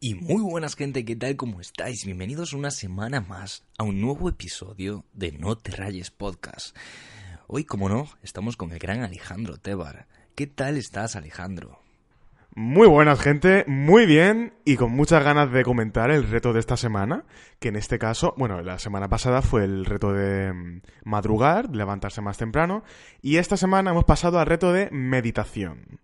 Y muy buenas gente, ¿qué tal? ¿Cómo estáis? Bienvenidos una semana más a un nuevo episodio de No te rayes podcast. Hoy, como no, estamos con el gran Alejandro Tebar. ¿Qué tal estás, Alejandro? Muy buenas gente, muy bien y con muchas ganas de comentar el reto de esta semana, que en este caso, bueno, la semana pasada fue el reto de mm, madrugar, levantarse más temprano, y esta semana hemos pasado al reto de meditación.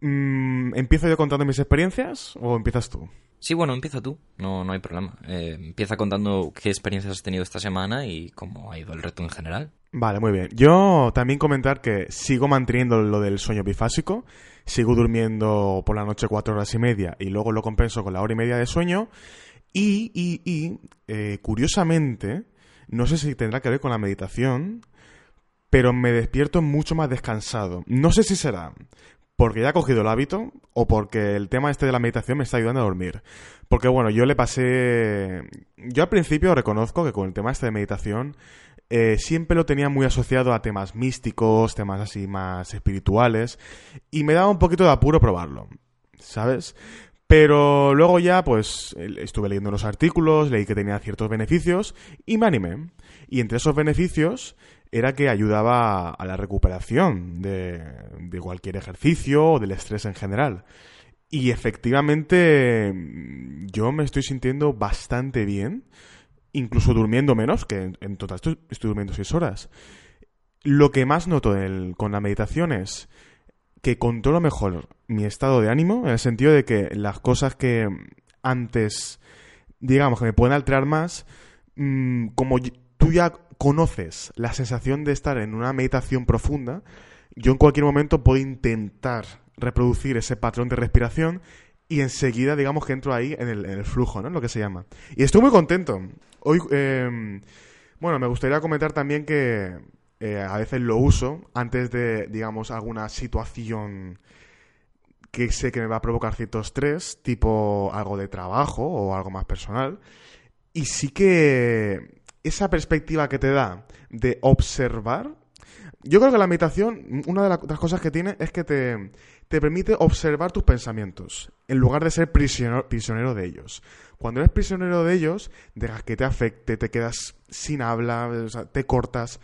Mm, ¿Empiezo yo contando mis experiencias o empiezas tú? Sí, bueno, empieza tú, no, no hay problema. Eh, empieza contando qué experiencias has tenido esta semana y cómo ha ido el reto en general. Vale, muy bien. Yo también comentar que sigo manteniendo lo del sueño bifásico, sigo durmiendo por la noche cuatro horas y media y luego lo compenso con la hora y media de sueño y, y, y eh, curiosamente, no sé si tendrá que ver con la meditación, pero me despierto mucho más descansado. No sé si será porque ya he cogido el hábito o porque el tema este de la meditación me está ayudando a dormir. Porque bueno, yo le pasé... Yo al principio reconozco que con el tema este de meditación eh, siempre lo tenía muy asociado a temas místicos, temas así más espirituales, y me daba un poquito de apuro probarlo, ¿sabes? Pero luego ya, pues, estuve leyendo unos artículos, leí que tenía ciertos beneficios, y me animé. Y entre esos beneficios era que ayudaba a la recuperación de, cualquier ejercicio o del estrés en general. Y efectivamente yo me estoy sintiendo bastante bien, incluso durmiendo menos, que en, total estoy, durmiendo seis horas. Lo que más noto con la meditación es que controlo mejor mi estado de ánimo, en el sentido de que las cosas que antes, digamos, que me pueden alterar más, mm, como tú ya conoces la sensación de estar en una meditación profunda, yo en cualquier momento puedo intentar reproducir ese patrón de respiración y enseguida, digamos que entro ahí en el, flujo, ¿no? Lo que se llama. Y estoy muy contento. Hoy, em, bueno, me gustaría comentar también que eh, a veces lo uso antes de, digamos, alguna situación que sé que me va a provocar cierto estrés, tipo algo de trabajo o algo más personal. Y sí que esa perspectiva que te da de observar, yo creo que la meditación, una de las cosas que tiene es que te, permite observar tus pensamientos, en lugar de ser prisionero, prisionero de ellos. Cuando eres prisionero de ellos, dejas que te afecte, te quedas sin habla, te cortas.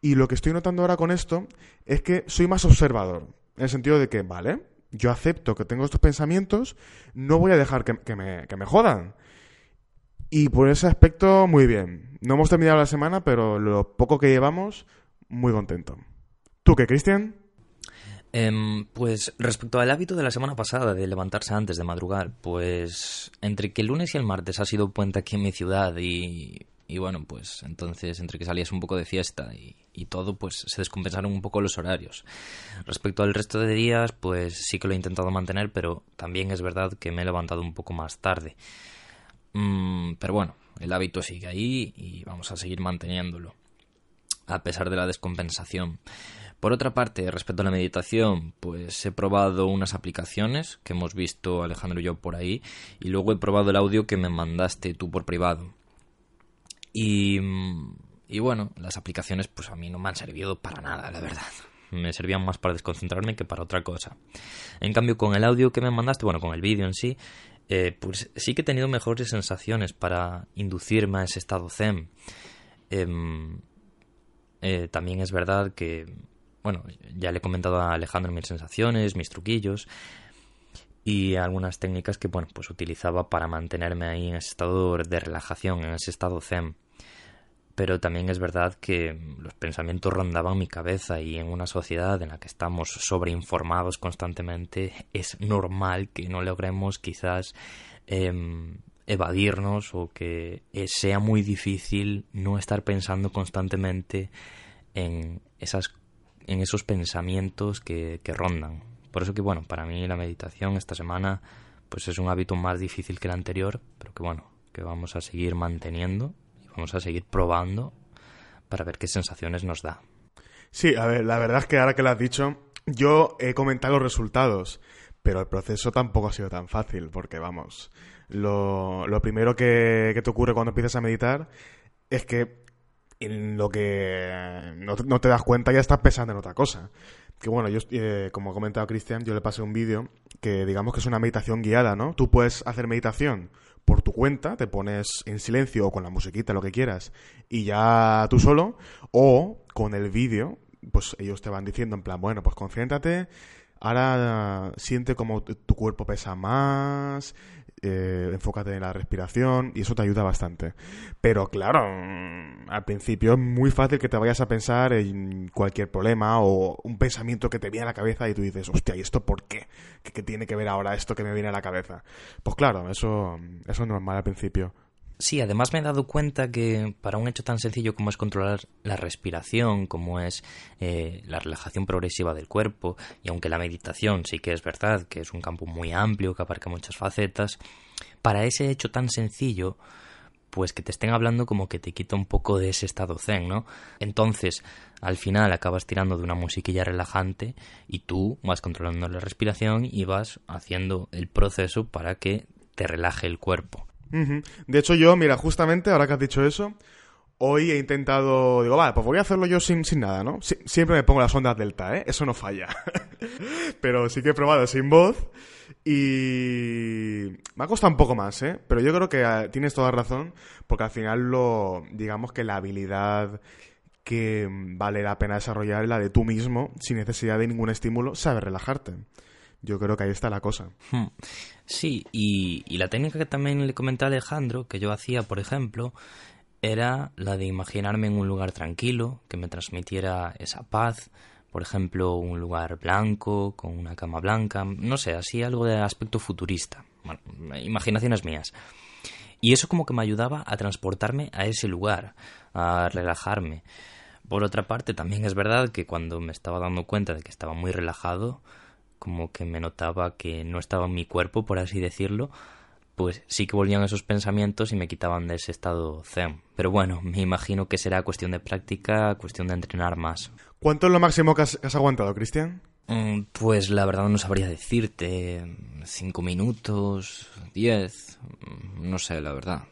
Y lo que estoy notando ahora con esto es que soy más observador, en el sentido de que, vale, yo acepto que tengo estos pensamientos, no voy a dejar que, me, que me jodan. Y por ese aspecto, muy bien. No hemos terminado la semana, pero lo poco que llevamos, muy contento. ¿Tú qué, Cristian? Em, pues respecto al hábito de la semana pasada de levantarse antes de madrugar, pues entre que el lunes y el martes ha sido puente aquí en mi ciudad y, y bueno, pues entonces entre que salías un poco de fiesta y, y, todo, pues se descompensaron un poco los horarios. Respecto al resto de días, pues sí que lo he intentado mantener, pero también es verdad que me he levantado un poco más tarde. Mm, pero bueno, el hábito sigue ahí y vamos a seguir manteniéndolo, a pesar de la descompensación. Por otra parte, respecto a la meditación, pues he probado unas aplicaciones que hemos visto Alejandro y yo por ahí, y luego he probado el audio que me mandaste tú por privado. Y, mm, y bueno, las aplicaciones pues a mí no me han servido para nada, la verdad. Me servían más para desconcentrarme que para otra cosa. En cambio, con el audio que me mandaste, bueno, con el vídeo en sí, eh, pues sí que he tenido mejores sensaciones para inducirme a ese estado zen. Em, eh, también es verdad que, bueno, ya le he comentado a Alejandro mis sensaciones, mis truquillos y algunas técnicas que, bueno, pues utilizaba para mantenerme ahí en ese estado de relajación, en ese estado zen pero también es verdad que los pensamientos rondaban mi cabeza y en una sociedad en la que estamos sobreinformados constantemente es normal que no logremos quizás em, evadirnos o que sea muy difícil no estar pensando constantemente en esas en esos pensamientos que, que rondan. Por eso que bueno, para mí la meditación esta semana pues es un hábito más difícil que el anterior, pero que bueno, que vamos a seguir manteniendo vamos a seguir probando para ver qué sensaciones nos da. Sí, a ver, la verdad es que ahora que lo has dicho, yo he comentado los resultados, pero el proceso tampoco ha sido tan fácil, porque vamos, lo, lo primero que, te ocurre cuando empiezas a meditar es que en lo que no, no te das cuenta ya estás pensando en otra cosa. Que bueno, yo, eh, como ha comentado Cristian, yo le pasé un vídeo que digamos que es una meditación guiada, ¿no? Tú puedes hacer meditación por tu cuenta, te pones en silencio o con la musiquita, lo que quieras, y ya tú solo, o con el vídeo, pues ellos te van diciendo en plan, bueno, pues concéntrate, ahora siente como tu cuerpo pesa más, eh, enfócate en la respiración y eso te ayuda bastante. Pero claro, mm, al principio es muy fácil que te vayas a pensar en cualquier problema o un pensamiento que te viene a la cabeza y tú dices, hostia, ¿y esto por qué? ¿Qué, tiene que ver ahora esto que me viene a la cabeza? Pues claro, eso, eso es normal al principio. Sí, además me he dado cuenta que para un hecho tan sencillo como es controlar la respiración, como es eh, la relajación progresiva del cuerpo, y aunque la meditación sí que es verdad que es un campo muy amplio que abarca muchas facetas, para ese hecho tan sencillo, pues que te estén hablando como que te quita un poco de ese estado zen, ¿no? Entonces, al final acabas tirando de una musiquilla relajante y tú vas controlando la respiración y vas haciendo el proceso para que te relaje el cuerpo. De hecho, yo, mira, justamente ahora que has dicho eso, hoy he intentado, digo, vale, pues voy a hacerlo yo sin, sin nada, ¿no? siempre me pongo las ondas delta, ¿eh? Eso no falla. Pero sí que he probado sin voz y me ha costado un poco más, ¿eh? Pero yo creo que ah, tienes toda razón, porque al final lo, digamos que la habilidad que vale la pena desarrollar es la de tú mismo, sin necesidad de ningún estímulo, saber relajarte. Yo creo que ahí está la cosa. Hmm. Sí, y, la técnica que también le comenté a Alejandro, que yo hacía, por ejemplo, era la de imaginarme en un lugar tranquilo, que me transmitiera esa paz, por ejemplo, un lugar blanco, con una cama blanca, no sé, así algo de aspecto futurista. Imaginaciones mías. Y eso como que me ayudaba a transportarme a ese lugar, a relajarme. Por otra parte, también es verdad que cuando me estaba dando cuenta de que estaba muy relajado, como que me notaba que no estaba en mi cuerpo, por así decirlo, pues sí que volvían esos pensamientos y me quitaban de ese estado zen. Pero bueno, me imagino que será cuestión de práctica, cuestión de entrenar más. ¿Cuánto es lo máximo que has, aguantado, Cristian? Mm, pues la verdad no sabría decirte. Cinco minutos, diez, mm, no sé, la verdad.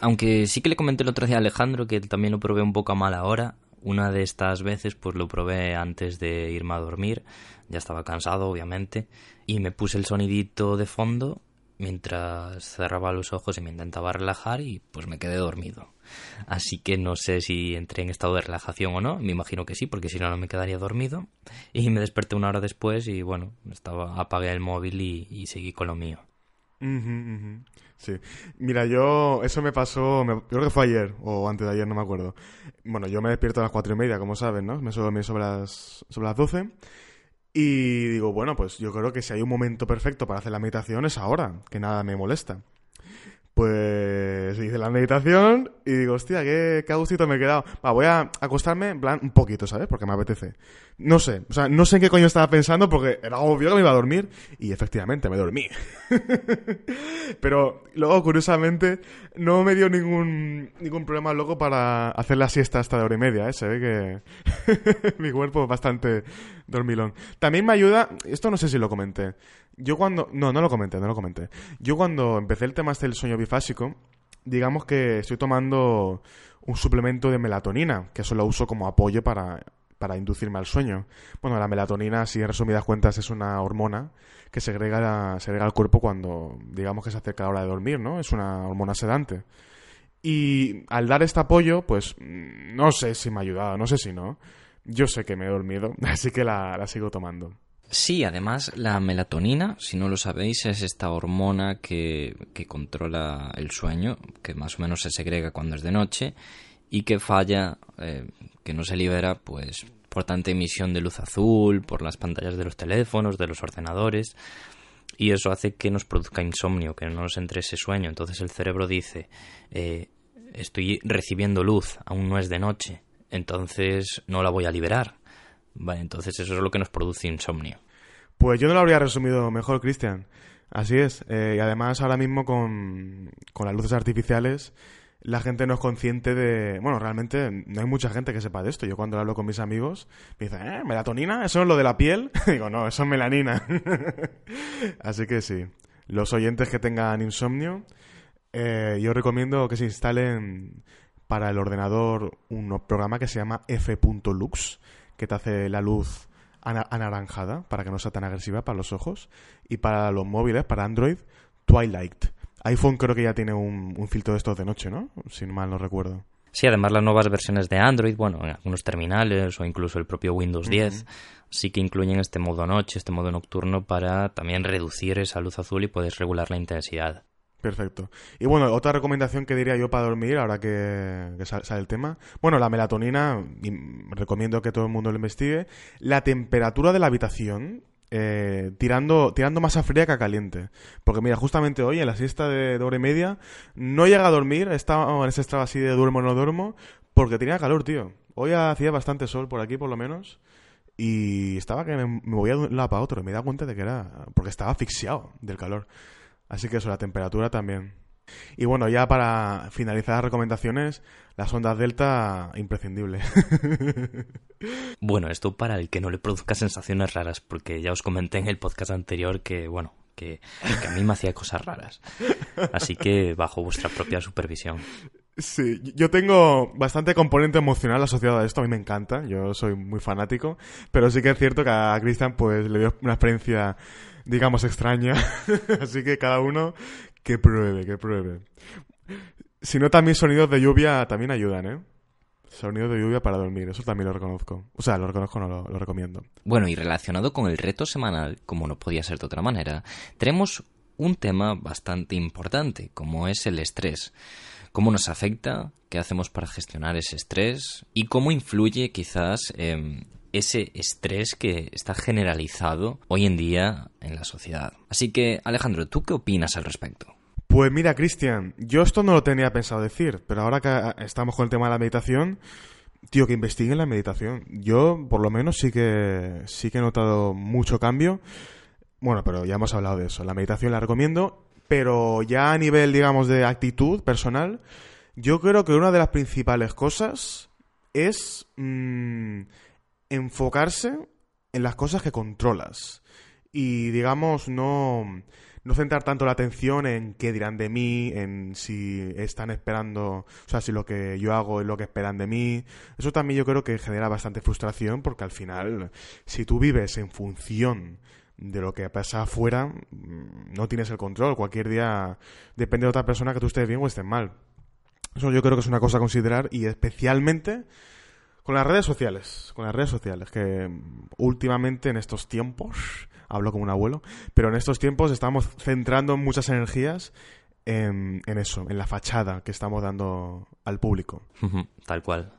Aunque sí que le comenté el otro día a Alejandro que también lo probé un poco a mala hora. Una de estas veces pues lo probé antes de irme a dormir ya estaba cansado, obviamente, y me puse el sonidito de fondo mientras cerraba los ojos y me intentaba relajar y pues me quedé dormido. Así que no sé si entré en estado de relajación o no, me imagino que sí, porque si no, no me quedaría dormido. Y me desperté una hora después y bueno, estaba, apagué el móvil y, seguí con lo mío. Sí. Mira, yo, eso me pasó, me, creo que fue ayer o antes de ayer, no me acuerdo. Bueno, yo me despierto a las cuatro y media, como saben, ¿no? Me suelo dormir sobre las, sobre las doce. Y digo, bueno, pues yo creo que si hay un momento perfecto para hacer la meditación es ahora, que nada me molesta. Pues hice la meditación y digo, hostia, qué, qué gustito me he quedado. Va, voy a acostarme en plan un poquito, ¿sabes? Porque me apetece. No sé, o sea, no sé en qué coño estaba pensando porque era obvio que me iba a dormir y efectivamente me dormí. Pero luego, curiosamente, no me dio ningún, ningún problema luego para hacer la siesta hasta de hora y media, ¿eh? Se ve que mi cuerpo es bastante dormilón. También me ayuda, esto no sé si lo comenté, yo cuando... No, no lo comenté, no lo comenté. Yo cuando empecé el tema este del sueño bifásico, digamos que estoy tomando un suplemento de melatonina, que eso lo uso como apoyo para, para inducirme al sueño. Bueno, la melatonina, si en resumidas cuentas, es una hormona que segrega, segrega el cuerpo cuando, digamos que se acerca la hora de dormir, ¿no? Es una hormona sedante. Y al dar este apoyo, pues no sé si me ha ayudado, no sé si no. Yo sé que me he dormido, así que la, la sigo tomando. Sí, además la melatonina, si no lo sabéis, es esta hormona que, que, controla el sueño, que más o menos se segrega cuando es de noche y que falla, eh, que no se libera, pues por tanta emisión de luz azul, por las pantallas de los teléfonos, de los ordenadores, y eso hace que nos produzca insomnio, que no nos entre ese sueño. Entonces el cerebro dice, eh, estoy recibiendo luz, aún no es de noche, entonces no la voy a liberar Vale, entonces eso es lo que nos produce insomnio. Pues yo no lo habría resumido mejor, Cristian. Así es. Eh, y además ahora mismo con, con las luces artificiales la gente no es consciente de... Bueno, realmente no hay mucha gente que sepa de esto. Yo cuando hablo con mis amigos me dicen, ¿eh? ¿Melatonina? ¿Eso es lo de la piel? Digo, no, eso es melanina. Así que sí. Los oyentes que tengan insomnio, eh, yo recomiendo que se instalen para el ordenador un programa que se llama f.lux, que te hace la luz anaranjada para que no sea tan agresiva para los ojos. Y para los móviles, para Android, Twilight iPhone creo que ya tiene un, filtro de estos de noche, ¿no? Si mal no recuerdo. Sí, además las nuevas versiones de Android, bueno, en algunos terminales o incluso el propio Windows 10, sí que incluyen este modo noche, este modo nocturno para también reducir esa luz azul y puedes regular la intensidad. Perfecto. Y bueno, otra recomendación que diría yo para dormir, ahora que, sale el tema, bueno, la melatonina, recomiendo que todo el mundo lo investigue. La temperatura de la habitación, eh, tirando, tirando más a fría que a caliente. Porque mira, justamente hoy en la siesta de, hora y media no llega a dormir, estaba en ese estado así de duermo o no duermo, porque tenía calor, tío. Hoy hacía bastante sol por aquí, por lo menos. Y estaba que me, me movía de un lado para otro. Me da cuenta de que era. Porque estaba asfixiado del calor. Así que eso, la temperatura también. Y bueno, ya para finalizar las recomendaciones, las ondas delta, imprescindible. bueno, esto para el que no le produzca sensaciones raras, porque ya os comenté en el podcast anterior que, bueno, que, a mí me hacía cosas raras. Así que bajo vuestra propia supervisión. Sí, yo tengo bastante componente emocional asociado a esto, a mí me encanta, yo soy muy fanático, pero sí que es cierto que a Cristian pues le dio una experiencia digamos extraña, así que cada uno que pruebe, que pruebe. Si no, también sonidos de lluvia también ayudan, ¿eh? Sonidos de lluvia para dormir, eso también lo reconozco. O sea, lo reconozco, no lo, recomiendo. Bueno, y relacionado con el reto semanal, como no podía ser de otra manera, tenemos un tema bastante importante, como es el estrés. ¿Cómo nos afecta? ¿Qué hacemos para gestionar ese estrés? ¿Y cómo influye quizás eh, ese estrés que está generalizado hoy en día en la sociedad. Así que, Alejandro, ¿tú qué opinas al respecto? Pues mira, Cristian, yo esto no lo tenía pensado decir, pero ahora que estamos con el tema de la meditación, tío, que investiguen la meditación. Yo, por lo menos, sí que, sí que he notado mucho cambio. Bueno, pero ya hemos hablado de eso. La meditación la recomiendo, pero ya a nivel, digamos, de actitud personal, yo creo que una de las principales cosas es mm, enfocarse en las cosas que controlas. Y digamos, no, no centrar tanto la atención en qué dirán de mí, en si están esperando, o sea, si lo que yo hago es lo que esperan de mí. Eso también yo creo que genera bastante frustración porque al final, si tú vives en función de lo que pasa afuera, mm, no tienes el control. Cualquier día depende de otra persona que tú estés bien o estés mal. Eso yo creo que es una cosa a considerar y especialmente con las redes sociales, con las redes sociales, que últimamente en estos tiempos, hablo como un abuelo, pero en estos tiempos estamos centrando muchas energías en, eso, en la fachada que estamos dando al público. Tal cual.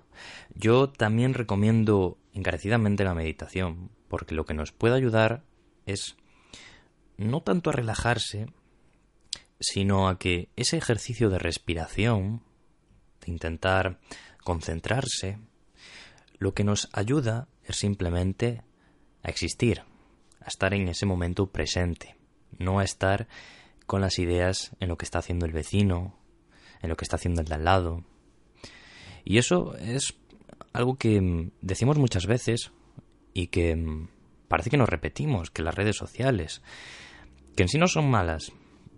Yo también recomiendo encarecidamente la meditación, porque lo que nos puede ayudar es no tanto a relajarse, sino a que ese ejercicio de respiración, de intentar concentrarse, lo que nos ayuda es simplemente a existir, a estar en ese momento presente, no a estar con las ideas en lo que está haciendo el vecino, en lo que está haciendo el de al lado. Y eso es algo que decimos muchas veces y que parece que nos repetimos, que las redes sociales, que en sí no son malas,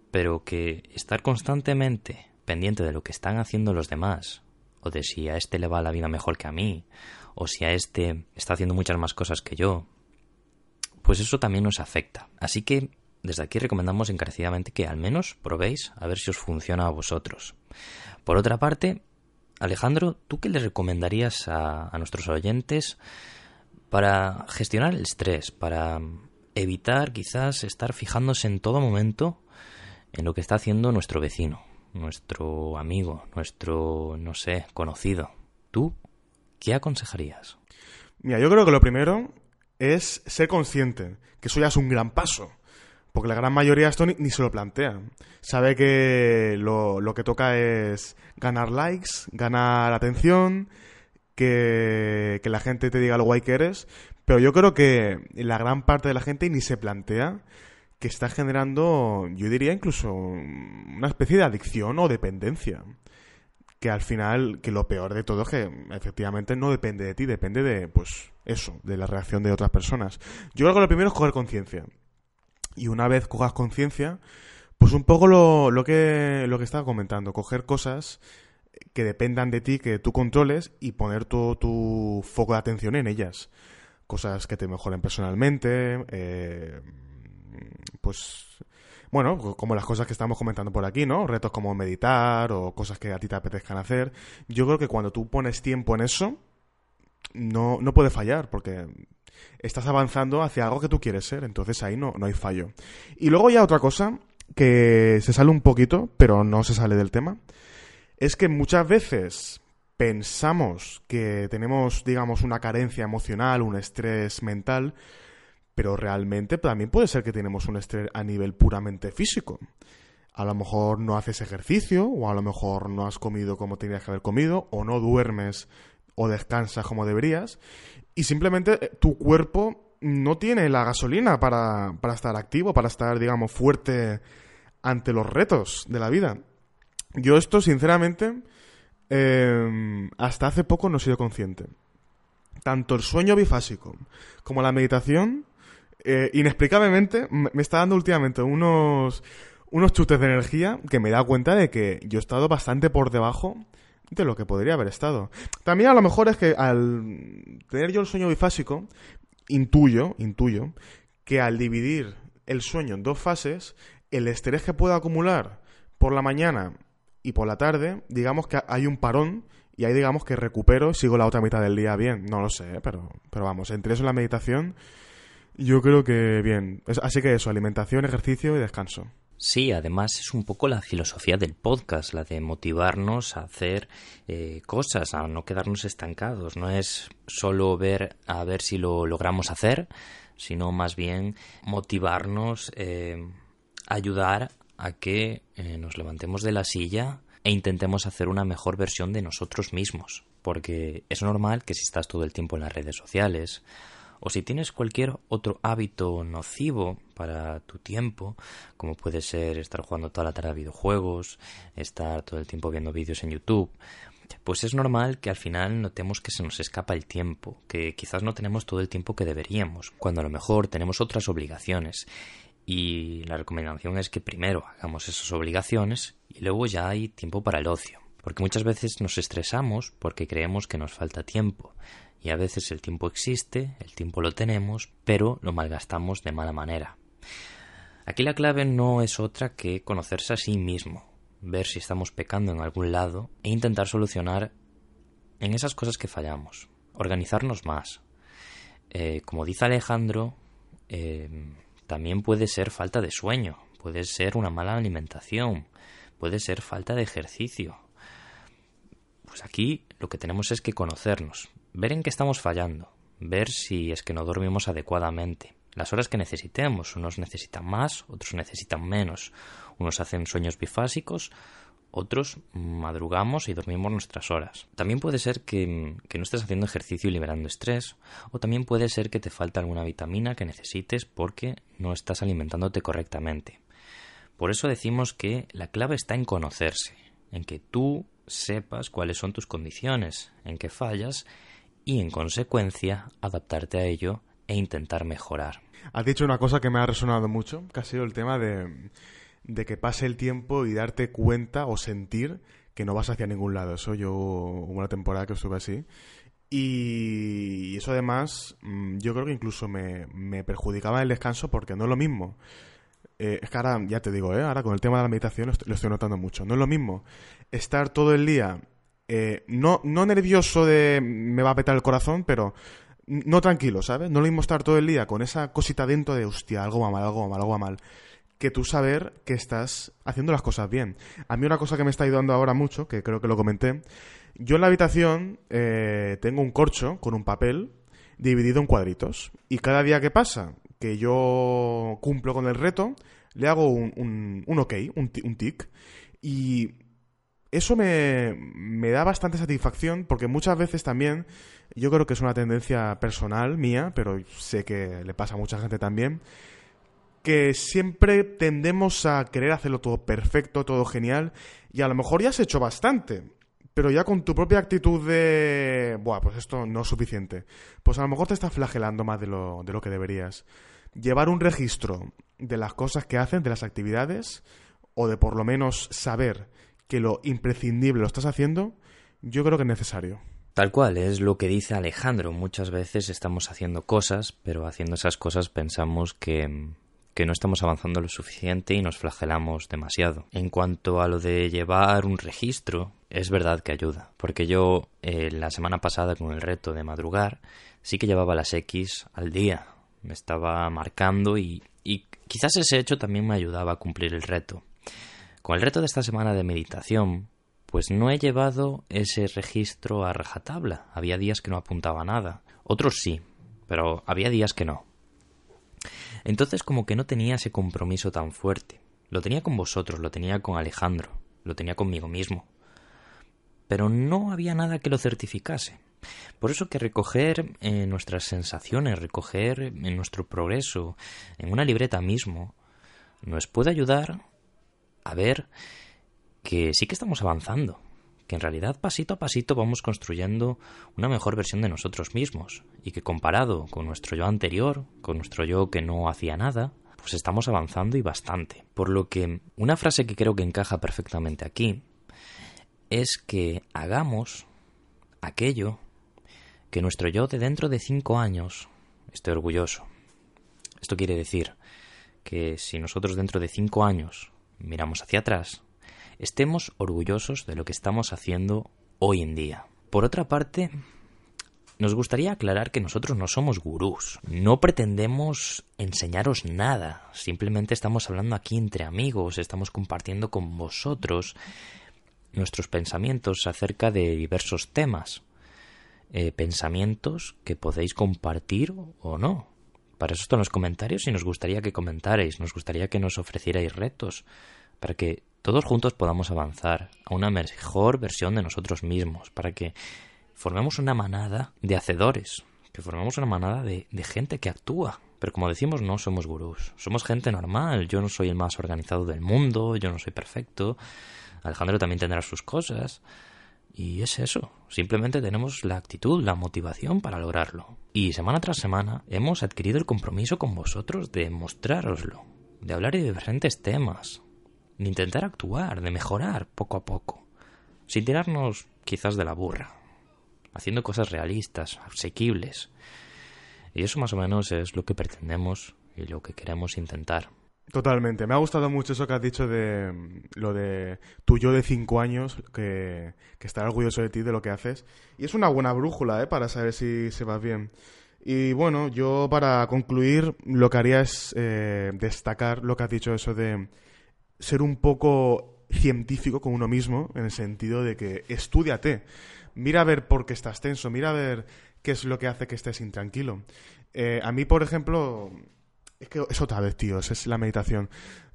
pero que estar constantemente pendiente de lo que están haciendo los demás, o de si a este le va la vida mejor que a mí, o si a este está haciendo muchas más cosas que yo, pues eso también nos afecta. Así que desde aquí recomendamos encarecidamente que al menos probéis a ver si os funciona a vosotros. Por otra parte, Alejandro, ¿tú qué le recomendarías a, a nuestros oyentes para gestionar el estrés, para evitar quizás estar fijándose en todo momento en lo que está haciendo nuestro vecino, nuestro amigo, nuestro, no sé, conocido? ¿Tú ¿qué aconsejarías? Mira, yo creo que lo primero es ser consciente, que eso ya es un gran paso. Porque la gran mayoría de esto ni, se lo plantean. Sabe que lo, que toca es ganar likes, ganar atención, que, que, la gente te diga lo guay que eres. Pero yo creo que la gran parte de la gente ni se plantea que está generando, yo diría incluso una especie de adicción o dependencia. Que al final, que lo peor de todo es que efectivamente no depende de ti, depende de, pues, eso, de la reacción de otras personas. Yo creo que lo primero es coger conciencia. Y una vez cojas conciencia, pues un poco lo, lo, que, lo que estaba comentando, coger cosas que dependan de ti, que tú controles y poner todo tu foco de atención en ellas. Cosas que te mejoren personalmente, eh, pues bueno, como las cosas que estamos comentando por aquí, ¿no? Retos como meditar o cosas que a ti te apetezcan hacer. Yo creo que cuando tú pones tiempo en eso, no, no puede fallar, porque estás avanzando hacia algo que tú quieres ser, entonces ahí no, no hay fallo. Y luego ya otra cosa, que se sale un poquito, pero no se sale del tema, es que muchas veces pensamos que tenemos, digamos, una carencia emocional, un estrés mental, pero realmente también puede ser que tenemos un estrés a nivel puramente físico. A lo mejor no haces ejercicio, o a lo mejor no has comido como tenías que haber comido, o no duermes o descansas como deberías, y simplemente eh, tu cuerpo no tiene la gasolina para, para estar activo, para estar, digamos, fuerte ante los retos de la vida. Yo esto, sinceramente, eh, hasta hace poco no he sido consciente. Tanto el sueño bifásico como la meditación eh, inexplicablemente me está dando últimamente unos, unos chutes de energía que me da cuenta de que yo he estado bastante por debajo de lo que podría haber estado. También a lo mejor es que al tener yo el sueño bifásico, intuyo, intuyo, que al dividir el sueño en dos fases, el estrés que puedo acumular por la mañana y por la tarde, digamos que hay un parón y ahí digamos que recupero sigo la otra mitad del día bien. No lo sé, pero, pero vamos, entre eso y la meditación yo creo que bien. Así que eso, alimentación, ejercicio y descanso. Sí, además es un poco la filosofía del podcast, la de motivarnos a hacer eh, cosas, a no quedarnos estancados. No es solo ver a ver si lo logramos hacer, sino más bien motivarnos, eh, ayudar a que eh, nos levantemos de la silla e intentemos hacer una mejor versión de nosotros mismos. Porque es normal que si estás todo el tiempo en las redes sociales o si tienes cualquier otro hábito nocivo para tu tiempo, como puede ser estar jugando toda la tarde a videojuegos, estar todo el tiempo viendo vídeos en YouTube, pues es normal que al final notemos que se nos escapa el tiempo, que quizás no tenemos todo el tiempo que deberíamos, cuando a lo mejor tenemos otras obligaciones. Y la recomendación es que primero hagamos esas obligaciones y luego ya hay tiempo para el ocio. Porque muchas veces nos estresamos porque creemos que nos falta tiempo. Y a veces el tiempo existe, el tiempo lo tenemos, pero lo malgastamos de mala manera. Aquí la clave no es otra que conocerse a sí mismo, ver si estamos pecando en algún lado e intentar solucionar en esas cosas que fallamos, organizarnos más. Eh, como dice Alejandro, eh, también puede ser falta de sueño, puede ser una mala alimentación, puede ser falta de ejercicio. Pues aquí lo que tenemos es que conocernos, ver en qué estamos fallando, ver si es que no dormimos adecuadamente, las horas que necesitemos, unos necesitan más, otros necesitan menos, unos hacen sueños bifásicos, otros madrugamos y dormimos nuestras horas. También puede ser que, que, no estés haciendo ejercicio y liberando estrés, o también puede ser que te falta alguna vitamina que necesites porque no estás alimentándote correctamente. Por eso decimos que la clave está en conocerse, en que tú sepas cuáles son tus condiciones, en qué fallas y en consecuencia adaptarte a ello e intentar mejorar. Has dicho una cosa que me ha resonado mucho, que ha sido el tema de, de que pase el tiempo y darte cuenta o sentir que no vas hacia ningún lado. Eso yo hubo una temporada que estuve así. Y eso además mm, yo creo que incluso me, me perjudicaba el descanso porque no es lo mismo. Eh, es que ahora, ya te digo, ¿eh? ahora con el tema de la meditación lo estoy notando mucho. No es lo mismo estar todo el día eh, no, no nervioso de me va a petar el corazón, pero no tranquilo, ¿sabes? No lo mismo estar todo el día con esa cosita dentro de, hostia, algo va mal, algo va mal, algo va mal, que tú saber que estás haciendo las cosas bien. A mí una cosa que me está ayudando ahora mucho, que creo que lo comenté, yo en la habitación eh, tengo un corcho con un papel dividido en cuadritos. Y cada día que pasa, que yo cumplo con el reto, le hago un, un, un ok, un, un tic. Y eso me, me, da bastante satisfacción porque muchas veces también, yo creo que es una tendencia personal mía, pero sé que le pasa a mucha gente también, que siempre tendemos a querer hacerlo todo perfecto, todo genial, y a lo mejor ya has hecho bastante, pero ya con tu propia actitud de, buah, pues esto no es suficiente, pues a lo mejor te estás flagelando más de lo, de lo que deberías. Llevar un registro de las cosas que hacen, de las actividades, o de por lo menos saber que lo imprescindible lo estás haciendo, yo creo que es necesario. Tal cual, es lo que dice Alejandro. Muchas veces estamos haciendo cosas, pero haciendo esas cosas pensamos que, que no estamos avanzando lo suficiente y nos flagelamos demasiado. En cuanto a lo de llevar un registro, es verdad que ayuda, porque yo eh, la semana pasada con el reto de madrugar sí que llevaba las X al día, me estaba marcando y, y quizás ese hecho también me ayudaba a cumplir el reto. Con el reto de esta semana de meditación, pues no he llevado ese registro a rajatabla. Había días que no apuntaba nada. Otros sí, pero había días que no. Entonces como que no tenía ese compromiso tan fuerte. Lo tenía con vosotros, lo tenía con Alejandro, lo tenía conmigo mismo. Pero no había nada que lo certificase. Por eso que recoger eh, nuestras sensaciones, recoger en nuestro progreso, en una libreta mismo, nos puede ayudar a ver que sí que estamos avanzando, que en realidad pasito a pasito vamos construyendo una mejor versión de nosotros mismos y que comparado con nuestro yo anterior, con nuestro yo que no hacía nada, pues estamos avanzando y bastante. Por lo que una frase que creo que encaja perfectamente aquí es que hagamos aquello que nuestro yo de dentro de cinco años esté orgulloso. Esto quiere decir que si nosotros dentro de cinco años miramos hacia atrás, estemos orgullosos de lo que estamos haciendo hoy en día. Por otra parte, nos gustaría aclarar que nosotros no somos gurús, no pretendemos enseñaros nada, simplemente estamos hablando aquí entre amigos, estamos compartiendo con vosotros nuestros pensamientos acerca de diversos temas, eh, pensamientos que podéis compartir o no. Para eso están los comentarios y nos gustaría que comentarais, nos gustaría que nos ofrecierais retos, para que todos juntos podamos avanzar a una mejor versión de nosotros mismos, para que formemos una manada de hacedores, que formemos una manada de, gente que actúa. Pero como decimos, no somos gurús, somos gente normal, yo no soy el más organizado del mundo, yo no soy perfecto, Alejandro también tendrá sus cosas. Y es eso, simplemente tenemos la actitud, la motivación para lograrlo. Y semana tras semana hemos adquirido el compromiso con vosotros de mostrároslo, de hablar de diferentes temas, de intentar actuar, de mejorar poco a poco, sin tirarnos quizás de la burra, haciendo cosas realistas, asequibles. Y eso más o menos es lo que pretendemos y lo que queremos intentar. Totalmente. Me ha gustado mucho eso que has dicho de mm, lo de tu yo de cinco años, que, que orgulloso de ti, de lo que haces. Y es una buena brújula, ¿eh? Para saber si se va bien. Y bueno, yo para concluir lo que haría es eh, destacar lo que has dicho, eso de ser un poco científico con uno mismo, en el sentido de que estudiate, mira a ver por qué estás tenso, mira a ver qué es lo que hace que estés intranquilo. Eh, a mí, por ejemplo, es que es otra vez, tío, es la meditación.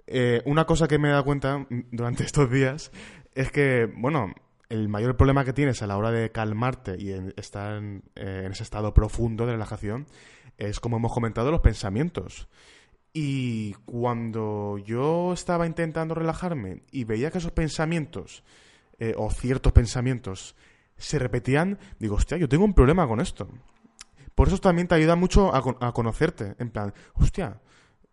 Eh, una cosa que me he dado cuenta durante estos días es que, bueno, el mayor problema que tienes a la hora de calmarte y estar en, eh, en ese estado profundo de relajación es, como hemos comentado, los pensamientos. Y cuando yo estaba intentando relajarme y veía que esos pensamientos, eh, o ciertos pensamientos, se repetían, digo, hostia, yo tengo un problema con esto. Por eso también te ayuda mucho a, conocerte. En plan, hostia,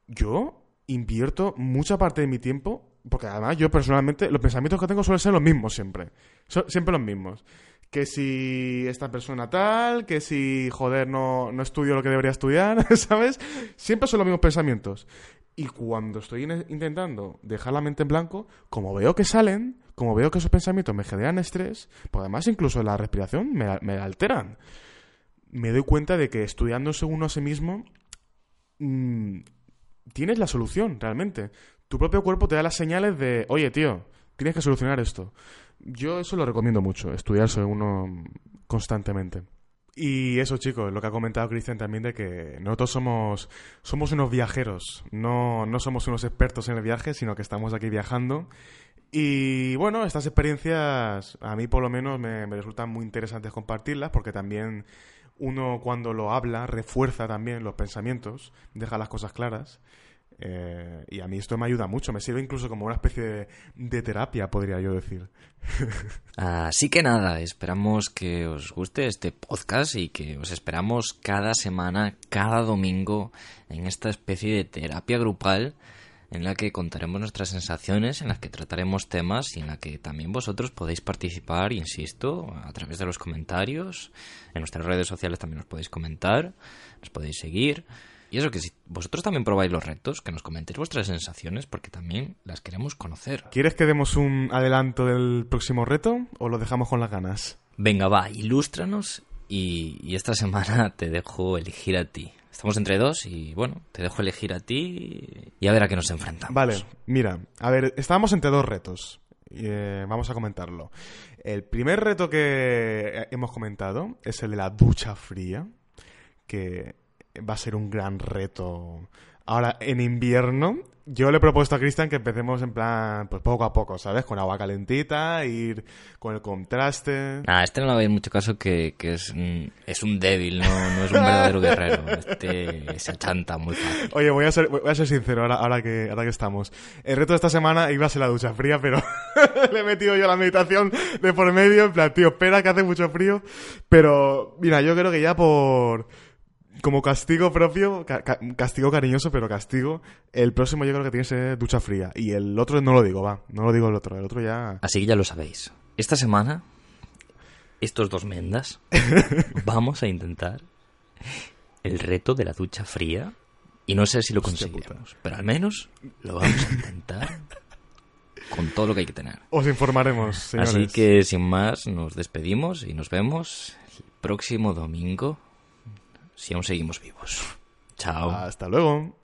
yo invierto mucha parte de mi tiempo, porque además yo personalmente, los pensamientos que tengo suelen ser los mismos siempre. siempre los mismos que si esta persona tal, que si, joder, no, no estudio lo que debería estudiar, ¿sabes? Siempre son los mismos pensamientos. Y cuando estoy intentando dejar la mente en blanco, como veo que salen, como veo que esos pensamientos me generan estrés, pues además incluso la respiración me, me alteran. Me doy cuenta de que estudiándose uno a sí mismo, mmm, tienes la solución, realmente. Tu propio cuerpo te da las señales de, oye, tío, tienes que solucionar esto. Yo eso lo recomiendo mucho, estudiarse uno constantemente. Y eso, chicos, lo que ha comentado Cristian también de que nosotros somos, somos unos viajeros, no, no somos unos expertos en el viaje, sino que estamos aquí viajando. Y bueno, estas experiencias a mí por lo menos me, me resultan muy interesantes compartirlas porque también uno cuando lo habla refuerza también los pensamientos, deja las cosas claras. Eh, y a mí esto me ayuda mucho, me sirve incluso como una especie de, terapia, podría yo decir. Así que nada, esperamos que os guste este podcast y que os esperamos cada semana, cada domingo, en esta especie de terapia grupal en la que contaremos nuestras sensaciones, en la que trataremos temas y en la que también vosotros podéis participar, insisto, a través de los comentarios. En nuestras redes sociales también nos podéis comentar, nos podéis seguir. Y eso que si vosotros también probáis los retos, que nos comentéis vuestras sensaciones porque también las queremos conocer. ¿Quieres que demos un adelanto del próximo reto o lo dejamos con las ganas? Venga, va, ilústranos y, y esta semana te dejo elegir a ti. Estamos entre dos y bueno, te dejo elegir a ti y a ver a qué nos enfrentamos. Vale, mira, a ver, estábamos entre dos retos. Y, eh, vamos a comentarlo. El primer reto que hemos comentado es el de la ducha fría, que va a ser un gran reto. Ahora, en invierno, yo le he propuesto a Cristian que empecemos en plan, pues poco a poco, ¿sabes? Con agua calentita, ir con el contraste. Nah, este no le va a ir mucho caso que, que es, un, es un débil, no, no es un verdadero guerrero. Este se achanta muy fácil. Oye, voy a ser, voy a ser sincero ahora, ahora, que, ahora que estamos. El reto de esta semana iba a ser la ducha fría, pero le he metido yo la meditación de por medio, en plan, tío, espera que hace mucho frío. Pero, mira, yo creo que ya por como castigo propio, ca ca castigo cariñoso, pero castigo, el próximo yo creo que tiene que ser ducha fría. Y el otro no lo digo, va, no lo digo el otro, el otro ya... Así que ya lo sabéis. Esta semana, estos dos mendas, vamos a intentar el reto de la ducha fría. Y no sé si lo conseguiremos, pero al menos lo vamos a intentar con todo lo que hay que tener. Os informaremos, señores. Así que, sin más, nos despedimos y nos vemos el próximo domingo si aún seguimos vivos. Chao. Hasta luego.